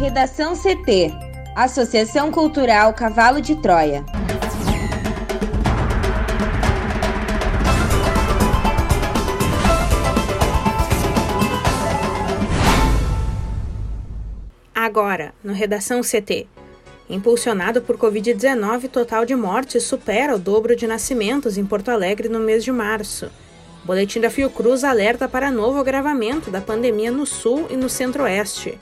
Redação CT Associação Cultural Cavalo de Troia. Agora, no Redação CT. Impulsionado por Covid-19, total de mortes supera o dobro de nascimentos em Porto Alegre no mês de março. O boletim da Fiocruz alerta para novo agravamento da pandemia no sul e no centro-oeste.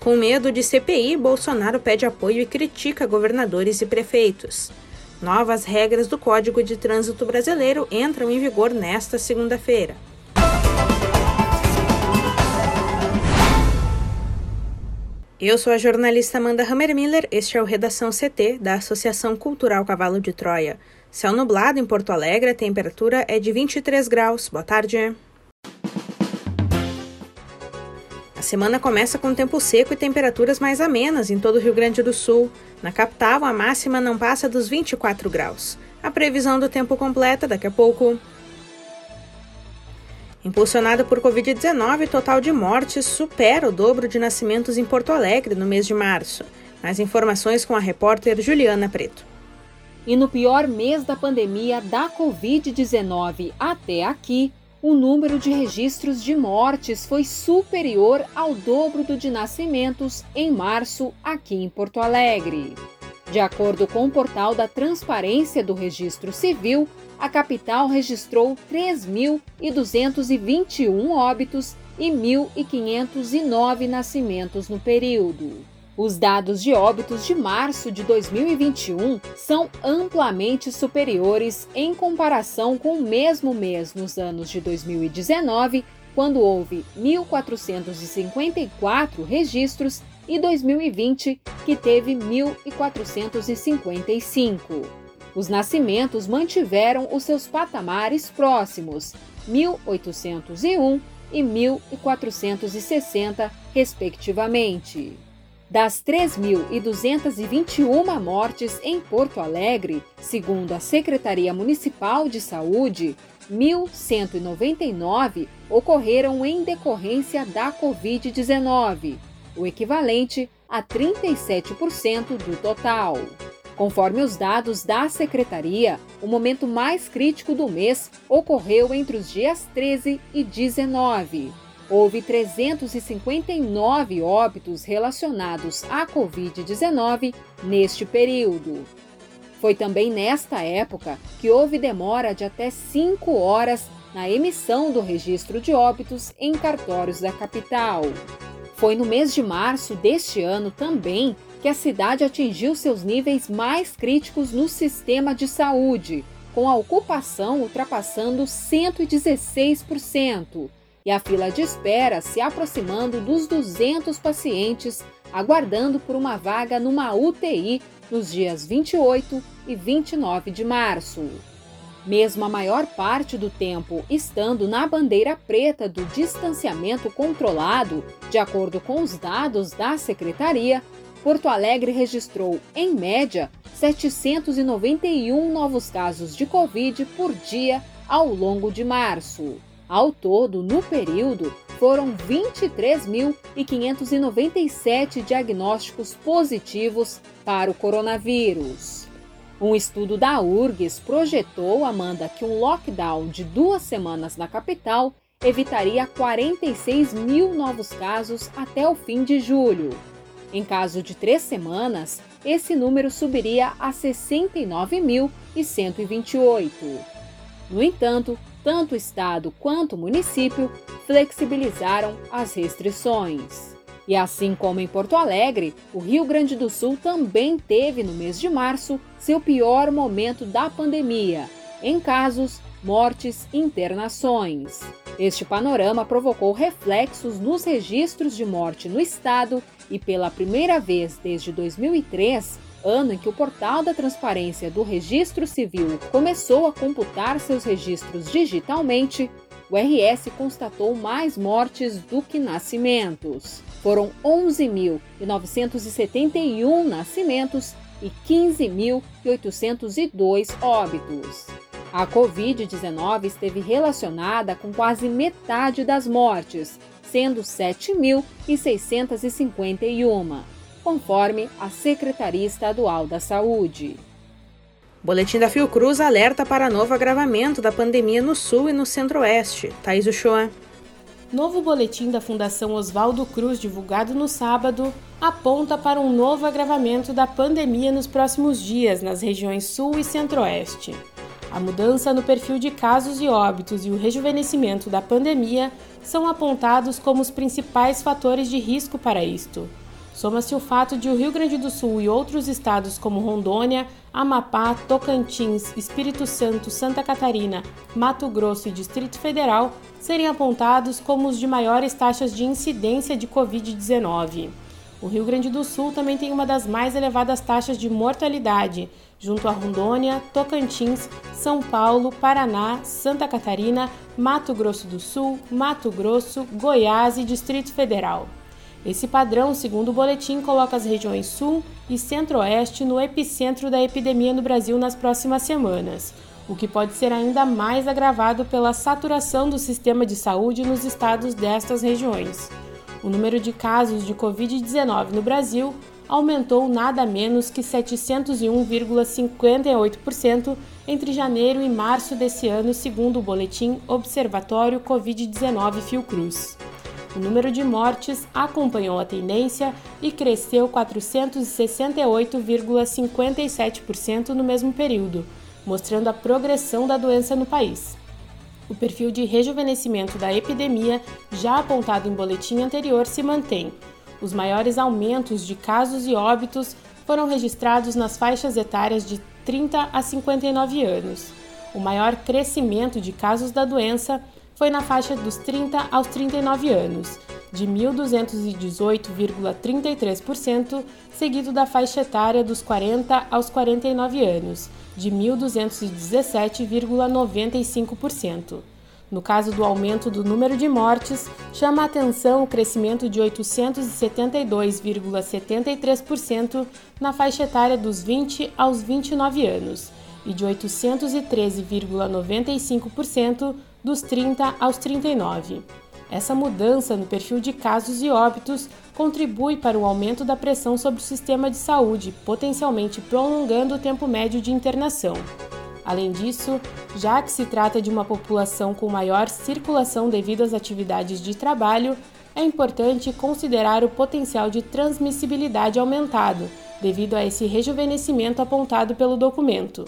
Com medo de CPI, Bolsonaro pede apoio e critica governadores e prefeitos. Novas regras do Código de Trânsito Brasileiro entram em vigor nesta segunda-feira. Eu sou a jornalista Amanda Hammermiller, este é o Redação CT da Associação Cultural Cavalo de Troia. Céu nublado em Porto Alegre, a temperatura é de 23 graus. Boa tarde. Semana começa com tempo seco e temperaturas mais amenas em todo o Rio Grande do Sul. Na capital, a máxima não passa dos 24 graus. A previsão do tempo completa daqui a pouco. Impulsionada por Covid-19, o total de mortes supera o dobro de nascimentos em Porto Alegre no mês de março. Mais informações com a repórter Juliana Preto. E no pior mês da pandemia da Covid-19 até aqui, o número de registros de mortes foi superior ao dobro do de nascimentos em março aqui em Porto Alegre. De acordo com o portal da Transparência do Registro Civil, a capital registrou 3.221 óbitos e 1.509 nascimentos no período. Os dados de óbitos de março de 2021 são amplamente superiores em comparação com o mesmo mês nos anos de 2019, quando houve 1.454 registros e 2020, que teve 1.455. Os nascimentos mantiveram os seus patamares próximos, 1.801 e 1.460, respectivamente. Das 3.221 mortes em Porto Alegre, segundo a Secretaria Municipal de Saúde, 1.199 ocorreram em decorrência da Covid-19 o equivalente a 37% do total. Conforme os dados da secretaria, o momento mais crítico do mês ocorreu entre os dias 13 e 19. Houve 359 óbitos relacionados à Covid-19 neste período. Foi também nesta época que houve demora de até 5 horas na emissão do registro de óbitos em cartórios da capital. Foi no mês de março deste ano também que a cidade atingiu seus níveis mais críticos no sistema de saúde, com a ocupação ultrapassando 116% e a fila de espera se aproximando dos 200 pacientes aguardando por uma vaga numa UTI nos dias 28 e 29 de março. Mesmo a maior parte do tempo estando na bandeira preta do distanciamento controlado, de acordo com os dados da secretaria, Porto Alegre registrou, em média, 791 novos casos de Covid por dia ao longo de março. Ao todo, no período, foram 23.597 diagnósticos positivos para o coronavírus. Um estudo da URGS projetou, Amanda, que um lockdown de duas semanas na capital evitaria 46 mil novos casos até o fim de julho. Em caso de três semanas, esse número subiria a 69.128. No entanto, tanto o Estado quanto o município flexibilizaram as restrições. E assim como em Porto Alegre, o Rio Grande do Sul também teve no mês de março seu pior momento da pandemia, em casos, mortes internações. Este panorama provocou reflexos nos registros de morte no estado e pela primeira vez desde 2003, ano em que o portal da transparência do Registro Civil começou a computar seus registros digitalmente, o RS constatou mais mortes do que nascimentos. Foram 11.971 nascimentos e 15.802 óbitos. A Covid-19 esteve relacionada com quase metade das mortes, sendo 7.651. conforme a Secretaria Estadual da Saúde. Boletim da Fiocruz alerta para novo agravamento da pandemia no Sul e no Centro-Oeste. Thaís Uchoa. Novo boletim da Fundação Oswaldo Cruz, divulgado no sábado, aponta para um novo agravamento da pandemia nos próximos dias nas regiões Sul e Centro-Oeste. A mudança no perfil de casos e óbitos e o rejuvenescimento da pandemia são apontados como os principais fatores de risco para isto. Soma-se o fato de o Rio Grande do Sul e outros estados como Rondônia, Amapá, Tocantins, Espírito Santo, Santa Catarina, Mato Grosso e Distrito Federal serem apontados como os de maiores taxas de incidência de Covid-19. O Rio Grande do Sul também tem uma das mais elevadas taxas de mortalidade, junto a Rondônia, Tocantins, São Paulo, Paraná, Santa Catarina, Mato Grosso do Sul, Mato Grosso, Goiás e Distrito Federal. Esse padrão, segundo o boletim, coloca as regiões Sul e Centro-Oeste no epicentro da epidemia no Brasil nas próximas semanas, o que pode ser ainda mais agravado pela saturação do sistema de saúde nos estados destas regiões. O número de casos de Covid-19 no Brasil aumentou nada menos que 701,58% entre janeiro e março desse ano, segundo o boletim Observatório Covid-19 Fiocruz. O número de mortes acompanhou a tendência e cresceu 468,57% no mesmo período, mostrando a progressão da doença no país. O perfil de rejuvenescimento da epidemia, já apontado em boletim anterior, se mantém. Os maiores aumentos de casos e óbitos foram registrados nas faixas etárias de 30 a 59 anos. O maior crescimento de casos da doença foi na faixa dos 30 aos 39 anos, de 1.218,33%, seguido da faixa etária dos 40 aos 49 anos, de 1.217,95%. No caso do aumento do número de mortes, chama a atenção o crescimento de 872,73% na faixa etária dos 20 aos 29 anos e de 813,95% dos 30 aos 39. Essa mudança no perfil de casos e óbitos contribui para o aumento da pressão sobre o sistema de saúde, potencialmente prolongando o tempo médio de internação. Além disso, já que se trata de uma população com maior circulação devido às atividades de trabalho, é importante considerar o potencial de transmissibilidade aumentado, devido a esse rejuvenescimento apontado pelo documento.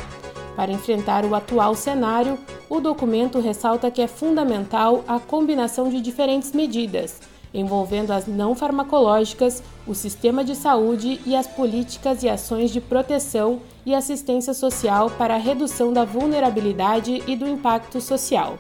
Para enfrentar o atual cenário, o documento ressalta que é fundamental a combinação de diferentes medidas, envolvendo as não farmacológicas, o sistema de saúde e as políticas e ações de proteção e assistência social para a redução da vulnerabilidade e do impacto social.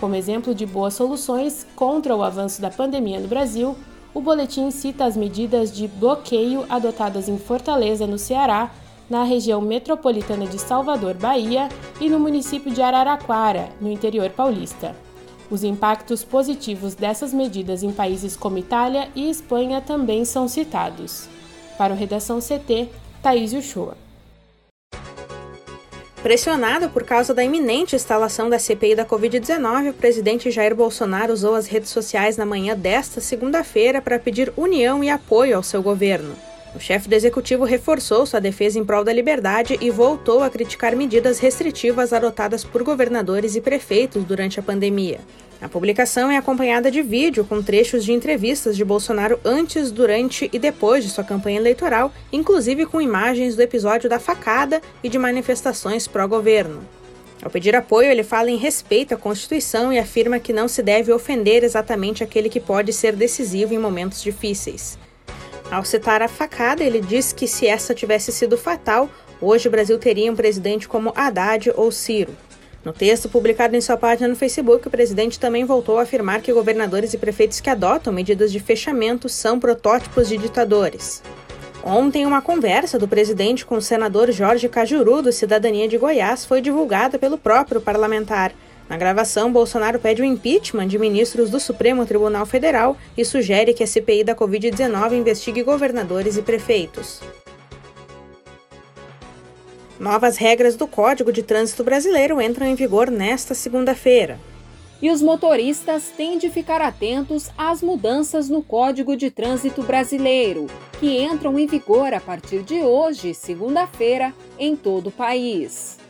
Como exemplo de boas soluções contra o avanço da pandemia no Brasil, o boletim cita as medidas de bloqueio adotadas em Fortaleza, no Ceará, na região metropolitana de Salvador, Bahia, e no município de Araraquara, no interior paulista. Os impactos positivos dessas medidas em países como Itália e Espanha também são citados. Para o Redação CT, Thaís Uchoa. Pressionado por causa da iminente instalação da CPI da Covid-19, o presidente Jair Bolsonaro usou as redes sociais na manhã desta segunda-feira para pedir união e apoio ao seu governo. O chefe do executivo reforçou sua defesa em prol da liberdade e voltou a criticar medidas restritivas adotadas por governadores e prefeitos durante a pandemia. A publicação é acompanhada de vídeo com trechos de entrevistas de Bolsonaro antes, durante e depois de sua campanha eleitoral, inclusive com imagens do episódio da facada e de manifestações pró-governo. Ao pedir apoio, ele fala em respeito à Constituição e afirma que não se deve ofender exatamente aquele que pode ser decisivo em momentos difíceis. Ao citar a facada, ele diz que se essa tivesse sido fatal, hoje o Brasil teria um presidente como Haddad ou Ciro. No texto publicado em sua página no Facebook, o presidente também voltou a afirmar que governadores e prefeitos que adotam medidas de fechamento são protótipos de ditadores. Ontem, uma conversa do presidente com o senador Jorge Cajuru, do Cidadania de Goiás, foi divulgada pelo próprio parlamentar. Na gravação, Bolsonaro pede o impeachment de ministros do Supremo Tribunal Federal e sugere que a CPI da Covid-19 investigue governadores e prefeitos. Novas regras do Código de Trânsito Brasileiro entram em vigor nesta segunda-feira. E os motoristas têm de ficar atentos às mudanças no Código de Trânsito Brasileiro, que entram em vigor a partir de hoje, segunda-feira, em todo o país.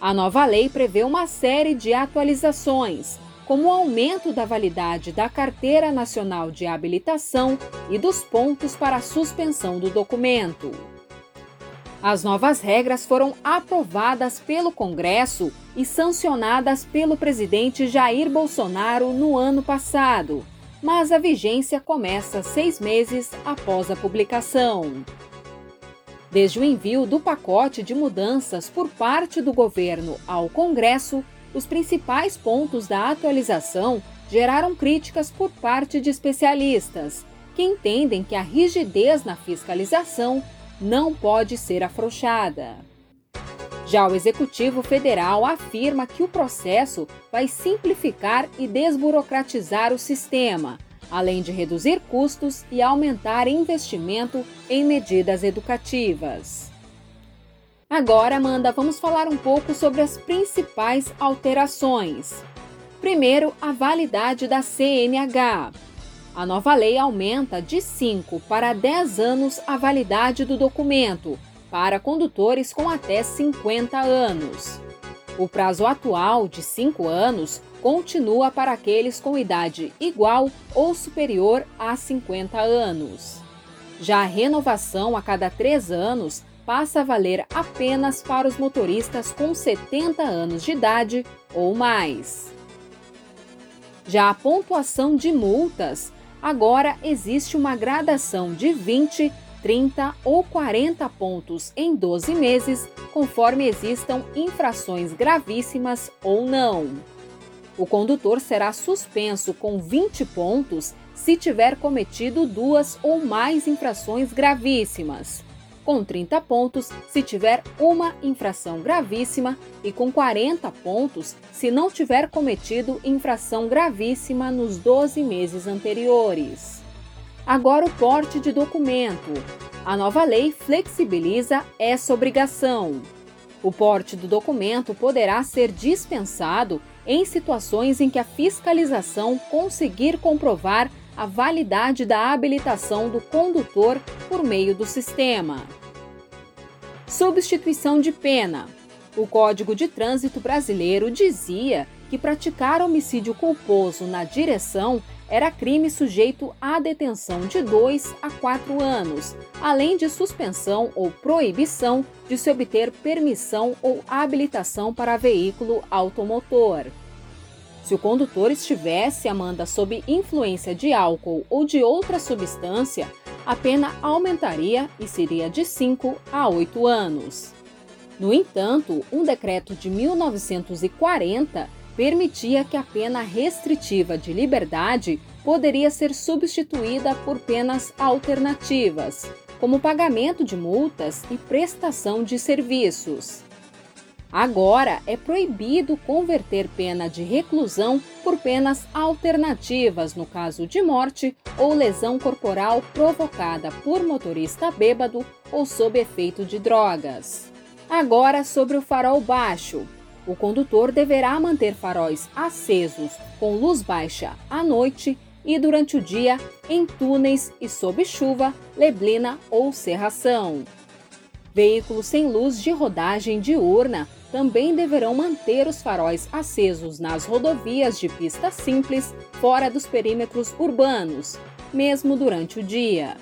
A nova lei prevê uma série de atualizações, como o aumento da validade da Carteira Nacional de Habilitação e dos pontos para a suspensão do documento. As novas regras foram aprovadas pelo Congresso e sancionadas pelo presidente Jair Bolsonaro no ano passado, mas a vigência começa seis meses após a publicação. Desde o envio do pacote de mudanças por parte do governo ao Congresso, os principais pontos da atualização geraram críticas por parte de especialistas, que entendem que a rigidez na fiscalização não pode ser afrouxada. Já o Executivo Federal afirma que o processo vai simplificar e desburocratizar o sistema, além de reduzir custos e aumentar investimento em medidas educativas. Agora, Amanda, vamos falar um pouco sobre as principais alterações. Primeiro, a validade da CNH. A nova lei aumenta de 5 para 10 anos a validade do documento para condutores com até 50 anos. O prazo atual, de 5 anos, continua para aqueles com idade igual ou superior a 50 anos. Já a renovação a cada 3 anos passa a valer apenas para os motoristas com 70 anos de idade ou mais. Já a pontuação de multas Agora existe uma gradação de 20, 30 ou 40 pontos em 12 meses, conforme existam infrações gravíssimas ou não. O condutor será suspenso com 20 pontos se tiver cometido duas ou mais infrações gravíssimas com 30 pontos se tiver uma infração gravíssima e com 40 pontos se não tiver cometido infração gravíssima nos 12 meses anteriores. Agora, o porte de documento. A nova lei flexibiliza essa obrigação. O porte do documento poderá ser dispensado em situações em que a fiscalização conseguir comprovar a validade da habilitação do condutor por meio do sistema. Substituição de pena. O Código de Trânsito Brasileiro dizia que praticar homicídio culposo na direção era crime sujeito à detenção de 2 a 4 anos, além de suspensão ou proibição de se obter permissão ou habilitação para veículo automotor. Se o condutor estivesse, Amanda, sob influência de álcool ou de outra substância, a pena aumentaria e seria de 5 a 8 anos. No entanto, um decreto de 1940 permitia que a pena restritiva de liberdade poderia ser substituída por penas alternativas, como pagamento de multas e prestação de serviços. Agora é proibido converter pena de reclusão por penas alternativas no caso de morte ou lesão corporal provocada por motorista bêbado ou sob efeito de drogas. Agora sobre o farol baixo. O condutor deverá manter faróis acesos com luz baixa à noite e durante o dia em túneis e sob chuva, neblina ou cerração. Veículos sem luz de rodagem diurna também deverão manter os faróis acesos nas rodovias de pista simples fora dos perímetros urbanos, mesmo durante o dia.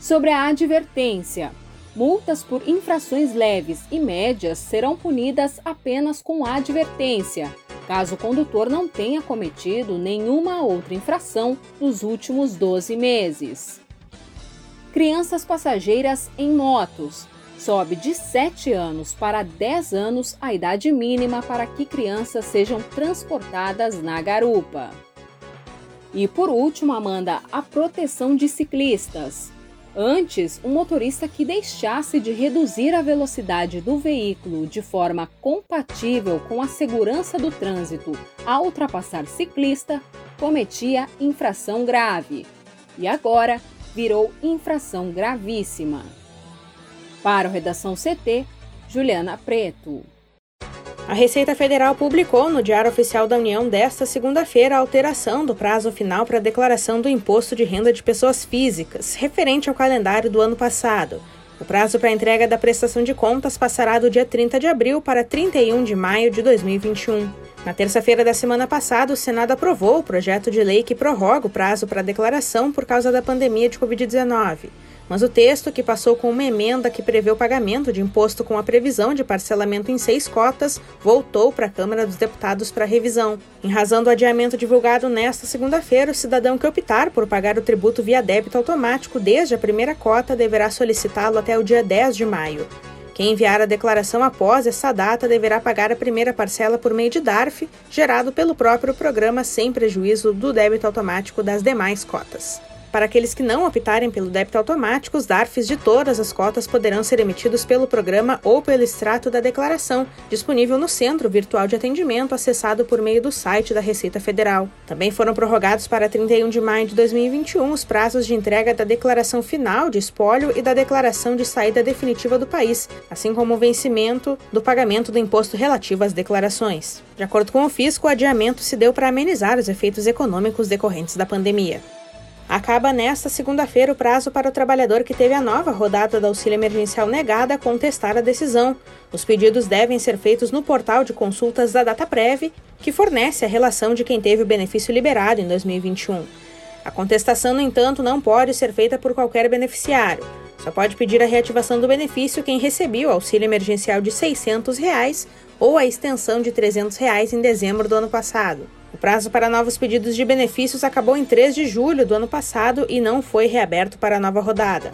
Sobre a advertência, multas por infrações leves e médias serão punidas apenas com advertência, caso o condutor não tenha cometido nenhuma outra infração nos últimos 12 meses. Crianças passageiras em motos sobe de 7 anos para 10 anos a idade mínima para que crianças sejam transportadas na garupa. E por último, Amanda, a proteção de ciclistas. Antes, um motorista que deixasse de reduzir a velocidade do veículo de forma compatível com a segurança do trânsito ao ultrapassar ciclista cometia infração grave. E agora virou infração gravíssima. Para o Redação CT, Juliana Preto. A Receita Federal publicou no Diário Oficial da União desta segunda-feira a alteração do prazo final para a declaração do Imposto de Renda de Pessoas Físicas, referente ao calendário do ano passado. O prazo para a entrega da prestação de contas passará do dia 30 de abril para 31 de maio de 2021. Na terça-feira da semana passada, o Senado aprovou o projeto de lei que prorroga o prazo para a declaração por causa da pandemia de Covid-19. Mas o texto, que passou com uma emenda que prevê o pagamento de imposto com a previsão de parcelamento em seis cotas, voltou para a Câmara dos Deputados para revisão. Em razão do adiamento divulgado nesta segunda-feira, o cidadão que optar por pagar o tributo via débito automático desde a primeira cota deverá solicitá-lo até o dia 10 de maio. Quem enviar a declaração após essa data deverá pagar a primeira parcela por meio de DARF, gerado pelo próprio programa sem prejuízo do débito automático das demais cotas. Para aqueles que não optarem pelo débito automático, os DARFs de todas as cotas poderão ser emitidos pelo programa ou pelo extrato da declaração, disponível no Centro Virtual de Atendimento, acessado por meio do site da Receita Federal. Também foram prorrogados para 31 de maio de 2021 os prazos de entrega da declaração final de espólio e da declaração de saída definitiva do país, assim como o vencimento do pagamento do imposto relativo às declarações. De acordo com o fisco, o adiamento se deu para amenizar os efeitos econômicos decorrentes da pandemia. Acaba nesta segunda-feira o prazo para o trabalhador que teve a nova rodada do auxílio emergencial negada contestar a decisão. Os pedidos devem ser feitos no portal de consultas da DataPrev, que fornece a relação de quem teve o benefício liberado em 2021. A contestação, no entanto, não pode ser feita por qualquer beneficiário. Só pode pedir a reativação do benefício quem recebeu o auxílio emergencial de 600 reais ou a extensão de 300 reais em dezembro do ano passado. O prazo para novos pedidos de benefícios acabou em 3 de julho do ano passado e não foi reaberto para a nova rodada.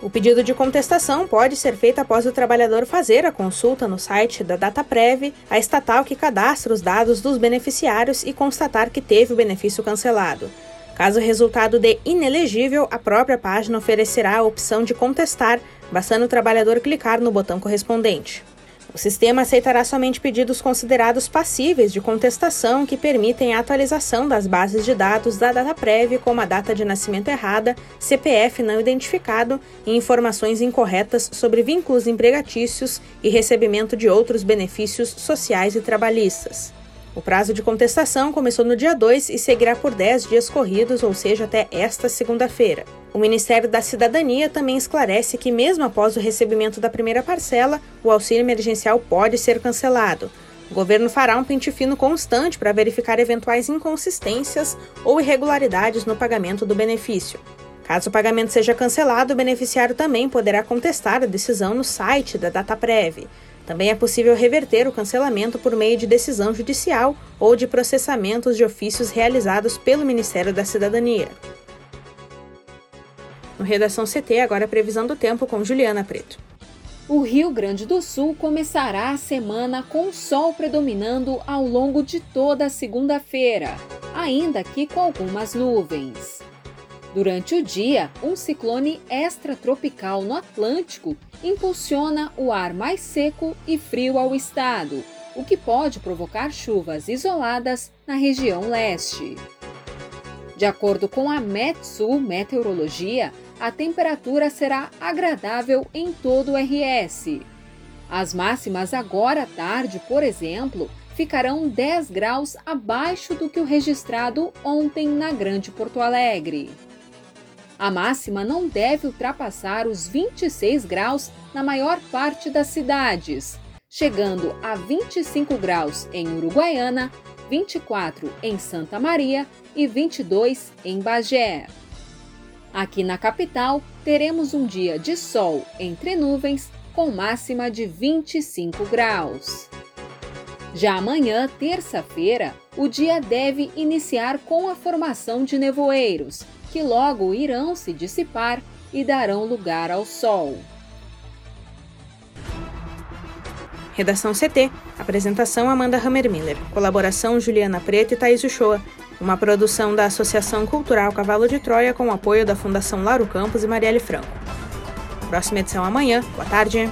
O pedido de contestação pode ser feito após o trabalhador fazer a consulta no site da DataPrev, a estatal que cadastra os dados dos beneficiários e constatar que teve o benefício cancelado. Caso o resultado dê inelegível, a própria página oferecerá a opção de contestar, bastando o trabalhador clicar no botão correspondente. O sistema aceitará somente pedidos considerados passíveis de contestação que permitem a atualização das bases de dados da data prévia, como a data de nascimento errada, CPF não identificado e informações incorretas sobre vínculos empregatícios e recebimento de outros benefícios sociais e trabalhistas. O prazo de contestação começou no dia 2 e seguirá por 10 dias corridos, ou seja, até esta segunda-feira. O Ministério da Cidadania também esclarece que, mesmo após o recebimento da primeira parcela, o auxílio emergencial pode ser cancelado. O governo fará um pente fino constante para verificar eventuais inconsistências ou irregularidades no pagamento do benefício. Caso o pagamento seja cancelado, o beneficiário também poderá contestar a decisão no site da DataPrev. Também é possível reverter o cancelamento por meio de decisão judicial ou de processamentos de ofícios realizados pelo Ministério da Cidadania. No Redação CT, agora a previsão do tempo com Juliana Preto. O Rio Grande do Sul começará a semana com sol predominando ao longo de toda a segunda-feira, ainda que com algumas nuvens. Durante o dia, um ciclone extratropical no Atlântico impulsiona o ar mais seco e frio ao estado, o que pode provocar chuvas isoladas na região leste. De acordo com a Metsu Meteorologia, a temperatura será agradável em todo o RS. As máximas agora à tarde, por exemplo, ficarão 10 graus abaixo do que o registrado ontem na Grande Porto Alegre. A máxima não deve ultrapassar os 26 graus na maior parte das cidades, chegando a 25 graus em Uruguaiana, 24 em Santa Maria e 22 em Bagé. Aqui na capital, teremos um dia de sol entre nuvens com máxima de 25 graus. Já amanhã, terça-feira, o dia deve iniciar com a formação de nevoeiros, que logo irão se dissipar e darão lugar ao sol. Redação CT. Apresentação Amanda Hammermiller. Colaboração Juliana Preto e Thaís Uchoa. Uma produção da Associação Cultural Cavalo de Troia com apoio da Fundação Laro Campos e Marielle Franco. Próxima edição amanhã. Boa tarde.